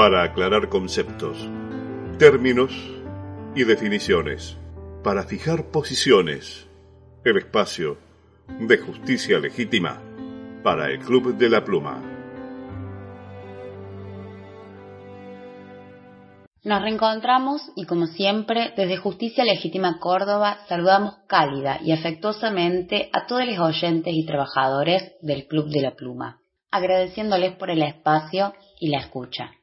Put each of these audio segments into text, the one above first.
para aclarar conceptos, términos y definiciones, para fijar posiciones. El espacio de justicia legítima para el Club de la Pluma. Nos reencontramos y como siempre, desde Justicia Legítima Córdoba, saludamos cálida y afectuosamente a todos los oyentes y trabajadores del Club de la Pluma, agradeciéndoles por el espacio y la escucha.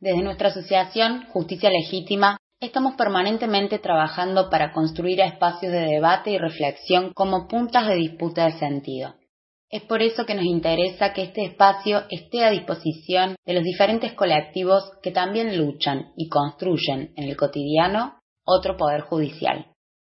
Desde nuestra asociación Justicia Legítima, estamos permanentemente trabajando para construir espacios de debate y reflexión como puntas de disputa de sentido es por eso que nos interesa que este espacio esté a disposición de los diferentes colectivos que también luchan y construyen en el cotidiano otro poder judicial.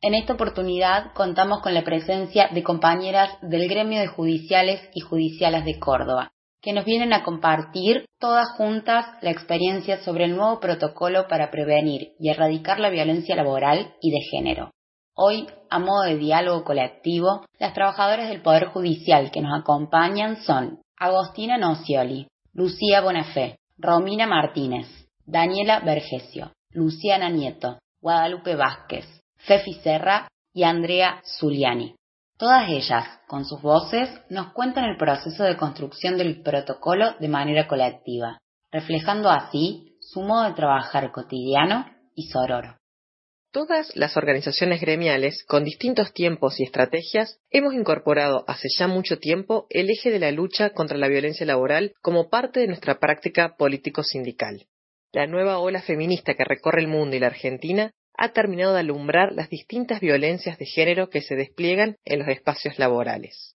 En esta oportunidad contamos con la presencia de compañeras del gremio de judiciales y judicialas de Córdoba, que nos vienen a compartir todas juntas la experiencia sobre el nuevo protocolo para prevenir y erradicar la violencia laboral y de género. Hoy, a modo de diálogo colectivo, las trabajadoras del Poder Judicial que nos acompañan son Agostina Nocioli, Lucía Bonafé, Romina Martínez, Daniela Vergesio, Luciana Nieto, Guadalupe Vázquez, Fefi Serra y Andrea Zuliani. Todas ellas, con sus voces, nos cuentan el proceso de construcción del protocolo de manera colectiva, reflejando así su modo de trabajar cotidiano y sororo. Todas las organizaciones gremiales, con distintos tiempos y estrategias, hemos incorporado hace ya mucho tiempo el eje de la lucha contra la violencia laboral como parte de nuestra práctica político-sindical. La nueva ola feminista que recorre el mundo y la Argentina ha terminado de alumbrar las distintas violencias de género que se despliegan en los espacios laborales.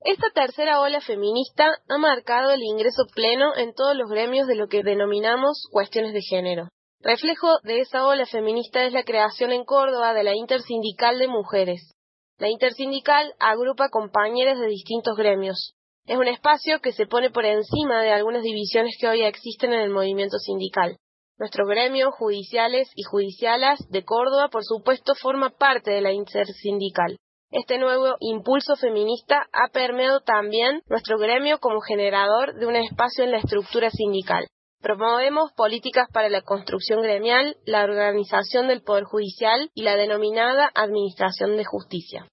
Esta tercera ola feminista ha marcado el ingreso pleno en todos los gremios de lo que denominamos cuestiones de género. Reflejo de esa ola feminista es la creación en Córdoba de la Intersindical de Mujeres. La Intersindical agrupa compañeras de distintos gremios. Es un espacio que se pone por encima de algunas divisiones que hoy existen en el movimiento sindical. Nuestro gremio, judiciales y judicialas de Córdoba, por supuesto, forma parte de la intersindical. Este nuevo impulso feminista ha permeado también nuestro gremio como generador de un espacio en la estructura sindical. Promovemos políticas para la construcción gremial, la organización del Poder Judicial y la denominada Administración de Justicia.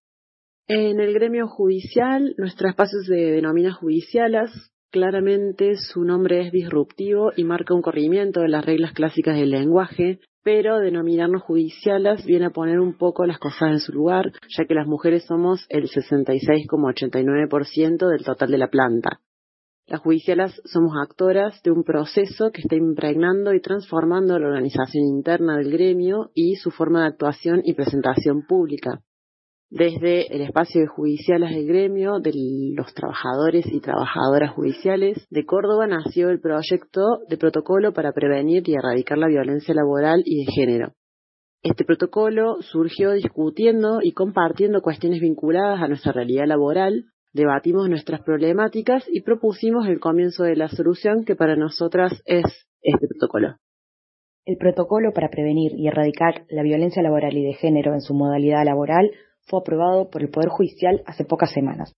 En el gremio judicial, nuestro espacio se denomina judicialas. Claramente su nombre es disruptivo y marca un corrimiento de las reglas clásicas del lenguaje, pero denominarnos judicialas viene a poner un poco las cosas en su lugar, ya que las mujeres somos el 66,89% del total de la planta. Las judicialas somos actoras de un proceso que está impregnando y transformando la organización interna del gremio y su forma de actuación y presentación pública. Desde el espacio de judicialas del gremio, de los trabajadores y trabajadoras judiciales de Córdoba nació el proyecto de protocolo para prevenir y erradicar la violencia laboral y de género. Este protocolo surgió discutiendo y compartiendo cuestiones vinculadas a nuestra realidad laboral, debatimos nuestras problemáticas y propusimos el comienzo de la solución que para nosotras es este protocolo. El protocolo para prevenir y erradicar la violencia laboral y de género en su modalidad laboral fue aprobado por el Poder Judicial hace pocas semanas.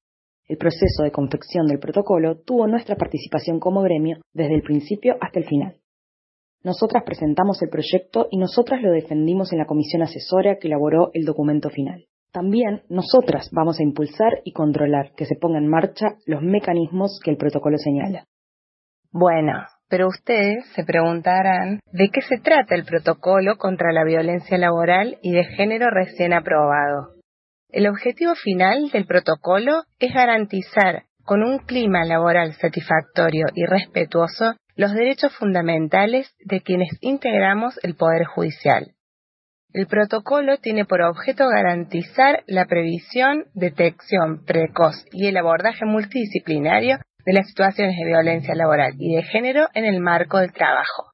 El proceso de confección del protocolo tuvo nuestra participación como gremio desde el principio hasta el final. Nosotras presentamos el proyecto y nosotras lo defendimos en la comisión asesora que elaboró el documento final. También nosotras vamos a impulsar y controlar que se pongan en marcha los mecanismos que el protocolo señala. Bueno, pero ustedes se preguntarán de qué se trata el protocolo contra la violencia laboral y de género recién aprobado. El objetivo final del protocolo es garantizar con un clima laboral satisfactorio y respetuoso los derechos fundamentales de quienes integramos el Poder Judicial. El protocolo tiene por objeto garantizar la previsión, detección precoz y el abordaje multidisciplinario de las situaciones de violencia laboral y de género en el marco del trabajo.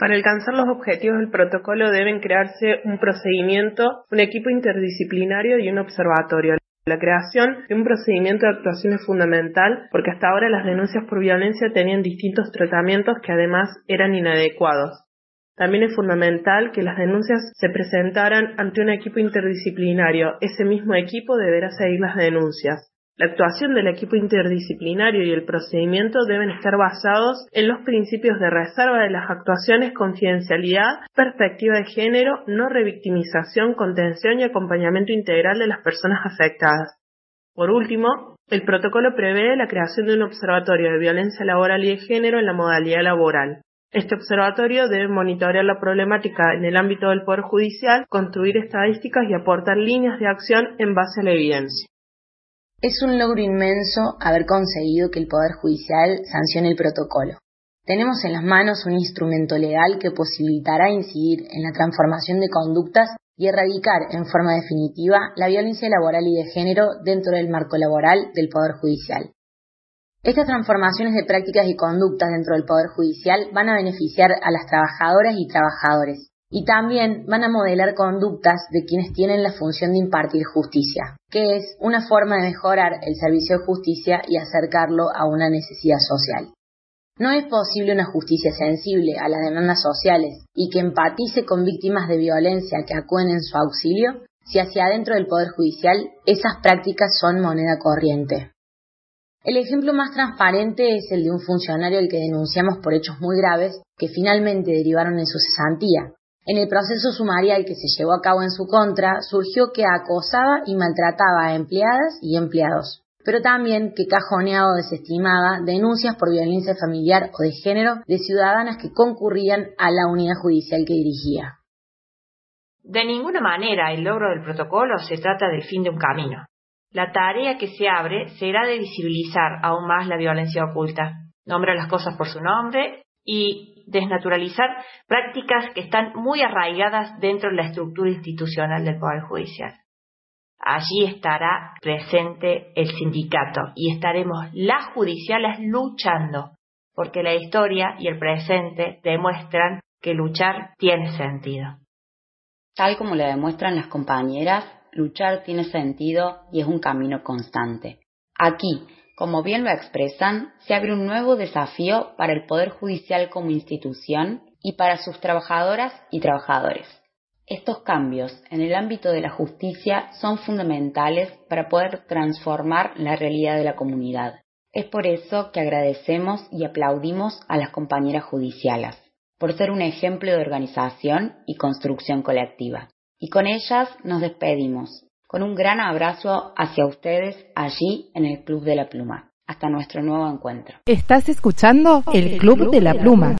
Para alcanzar los objetivos del protocolo deben crearse un procedimiento, un equipo interdisciplinario y un observatorio. La creación de un procedimiento de actuación es fundamental porque hasta ahora las denuncias por violencia tenían distintos tratamientos que además eran inadecuados. También es fundamental que las denuncias se presentaran ante un equipo interdisciplinario. Ese mismo equipo deberá seguir las denuncias. La actuación del equipo interdisciplinario y el procedimiento deben estar basados en los principios de reserva de las actuaciones, confidencialidad, perspectiva de género, no revictimización, contención y acompañamiento integral de las personas afectadas. Por último, el protocolo prevé la creación de un observatorio de violencia laboral y de género en la modalidad laboral. Este observatorio debe monitorear la problemática en el ámbito del Poder Judicial, construir estadísticas y aportar líneas de acción en base a la evidencia. Es un logro inmenso haber conseguido que el Poder Judicial sancione el protocolo. Tenemos en las manos un instrumento legal que posibilitará incidir en la transformación de conductas y erradicar en forma definitiva la violencia laboral y de género dentro del marco laboral del Poder Judicial. Estas transformaciones de prácticas y conductas dentro del Poder Judicial van a beneficiar a las trabajadoras y trabajadores, y también van a modelar conductas de quienes tienen la función de impartir justicia, que es una forma de mejorar el servicio de justicia y acercarlo a una necesidad social. No es posible una justicia sensible a las demandas sociales y que empatice con víctimas de violencia que acuden en su auxilio si hacia adentro del Poder Judicial esas prácticas son moneda corriente. El ejemplo más transparente es el de un funcionario al que denunciamos por hechos muy graves que finalmente derivaron en su cesantía, en el proceso sumarial que se llevó a cabo en su contra, surgió que acosaba y maltrataba a empleadas y empleados, pero también que cajoneaba o desestimaba denuncias por violencia familiar o de género de ciudadanas que concurrían a la unidad judicial que dirigía. De ninguna manera el logro del protocolo se trata del fin de un camino. La tarea que se abre será de visibilizar aún más la violencia oculta. Nombra las cosas por su nombre y desnaturalizar prácticas que están muy arraigadas dentro de la estructura institucional del Poder Judicial. Allí estará presente el sindicato y estaremos las judiciales luchando, porque la historia y el presente demuestran que luchar tiene sentido. Tal como lo demuestran las compañeras, luchar tiene sentido y es un camino constante. Aquí, como bien lo expresan, se abre un nuevo desafío para el Poder Judicial como institución y para sus trabajadoras y trabajadores. Estos cambios en el ámbito de la justicia son fundamentales para poder transformar la realidad de la comunidad. Es por eso que agradecemos y aplaudimos a las compañeras judiciales, por ser un ejemplo de organización y construcción colectiva. Y con ellas nos despedimos con un gran abrazo hacia ustedes allí en el Club de la Pluma. Hasta nuestro nuevo encuentro. Estás escuchando el Club, de la Pluma.